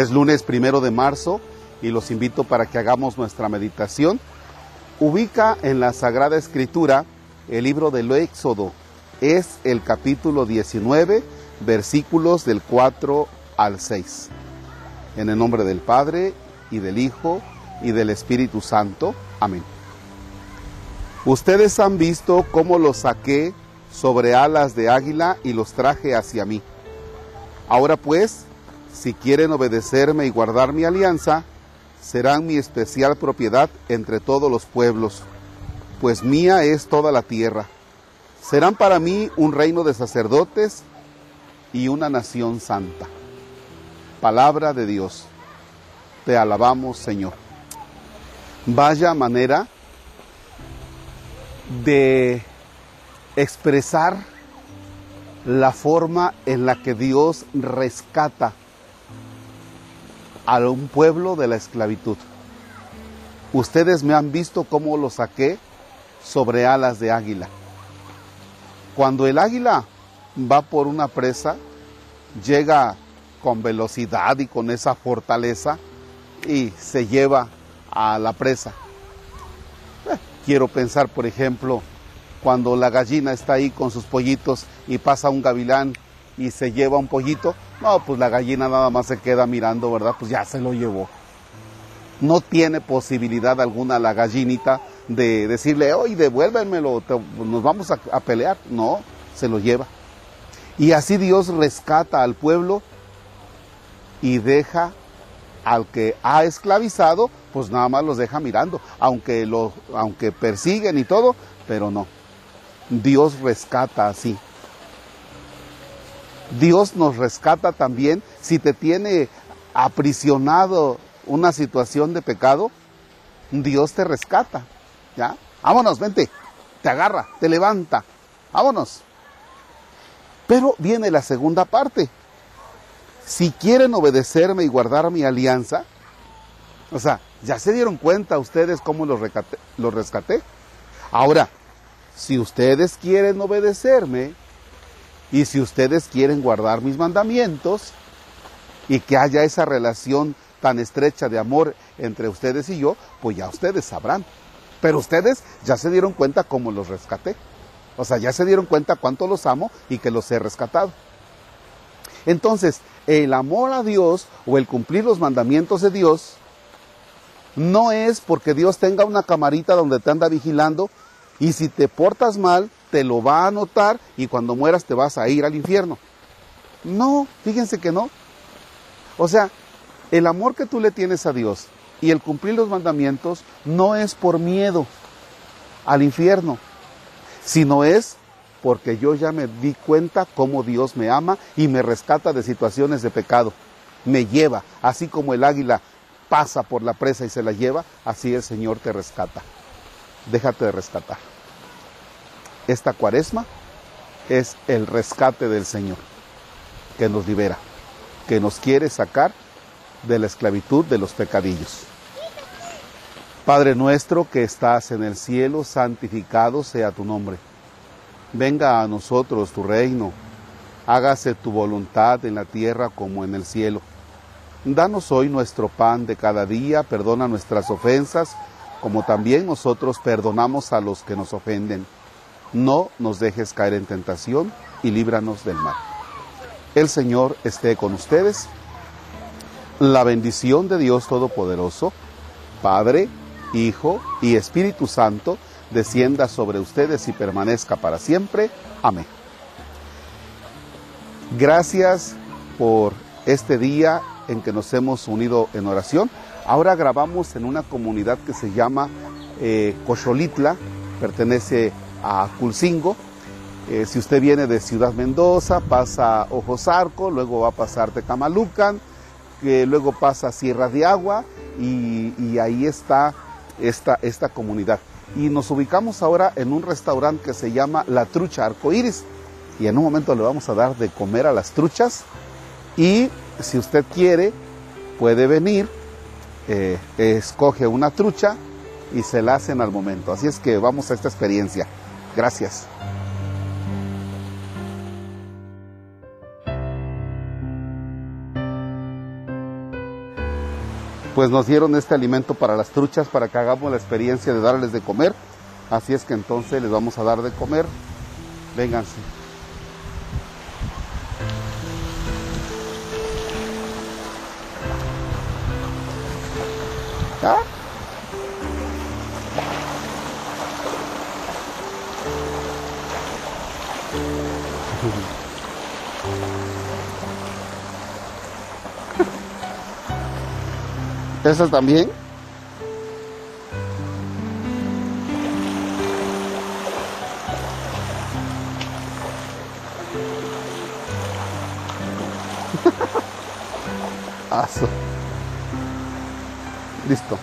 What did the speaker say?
Es lunes primero de marzo y los invito para que hagamos nuestra meditación. Ubica en la Sagrada Escritura el libro del Éxodo. Es el capítulo 19, versículos del 4 al 6. En el nombre del Padre y del Hijo y del Espíritu Santo. Amén. Ustedes han visto cómo los saqué sobre alas de águila y los traje hacia mí. Ahora pues, si quieren obedecerme y guardar mi alianza, serán mi especial propiedad entre todos los pueblos, pues mía es toda la tierra. Serán para mí un reino de sacerdotes y una nación santa. Palabra de Dios. Te alabamos, Señor. Vaya manera de expresar la forma en la que Dios rescata a un pueblo de la esclavitud. Ustedes me han visto cómo lo saqué sobre alas de águila. Cuando el águila va por una presa, llega con velocidad y con esa fortaleza y se lleva a la presa. Eh, quiero pensar, por ejemplo, cuando la gallina está ahí con sus pollitos y pasa un gavilán y se lleva un pollito, no, pues la gallina nada más se queda mirando, ¿verdad? Pues ya se lo llevó. No tiene posibilidad alguna la gallinita de decirle, oye, devuélvenmelo, nos vamos a, a pelear. No, se lo lleva. Y así Dios rescata al pueblo y deja al que ha esclavizado, pues nada más los deja mirando, aunque, lo, aunque persiguen y todo, pero no. Dios rescata así. Dios nos rescata también si te tiene aprisionado una situación de pecado, Dios te rescata. ¿Ya? Vámonos, vente. Te agarra, te levanta. Vámonos. Pero viene la segunda parte. Si quieren obedecerme y guardar mi alianza, o sea, ¿ya se dieron cuenta ustedes cómo los, los rescaté? Ahora, si ustedes quieren obedecerme y si ustedes quieren guardar mis mandamientos y que haya esa relación tan estrecha de amor entre ustedes y yo, pues ya ustedes sabrán. Pero ustedes ya se dieron cuenta cómo los rescaté. O sea, ya se dieron cuenta cuánto los amo y que los he rescatado. Entonces, el amor a Dios o el cumplir los mandamientos de Dios no es porque Dios tenga una camarita donde te anda vigilando y si te portas mal, te lo va a notar y cuando mueras te vas a ir al infierno. No, fíjense que no. O sea, el amor que tú le tienes a Dios y el cumplir los mandamientos no es por miedo al infierno, sino es porque yo ya me di cuenta cómo Dios me ama y me rescata de situaciones de pecado. Me lleva, así como el águila pasa por la presa y se la lleva, así el Señor te rescata. Déjate de rescatar. Esta cuaresma es el rescate del Señor, que nos libera, que nos quiere sacar de la esclavitud de los pecadillos. Padre nuestro que estás en el cielo, santificado sea tu nombre Venga a nosotros tu reino, hágase tu voluntad en la tierra como en el cielo. Danos hoy nuestro pan de cada día, perdona nuestras ofensas, como también nosotros perdonamos a los que nos ofenden. No nos dejes caer en tentación y líbranos del mal. El Señor esté con ustedes. La bendición de Dios Todopoderoso, Padre, Hijo y Espíritu Santo, descienda sobre ustedes y permanezca para siempre. Amén. Gracias por este día en que nos hemos unido en oración. Ahora grabamos en una comunidad que se llama eh, Cocholitla, pertenece a Culcingo. Eh, si usted viene de Ciudad Mendoza, pasa Ojosarco, luego va a pasar Tecamalucan, que luego pasa Sierra de Agua y, ahí está esta, esta comunidad y nos ubicamos ahora en un restaurante que se llama La Trucha Arcoíris y en un momento le vamos a dar de comer a las truchas y si usted quiere puede venir, eh, escoge una trucha y se la hacen al momento. Así es que vamos a esta experiencia. Gracias. pues nos dieron este alimento para las truchas para que hagamos la experiencia de darles de comer. Así es que entonces les vamos a dar de comer. Vénganse. ¿Ah? ¿Esas también? Listo.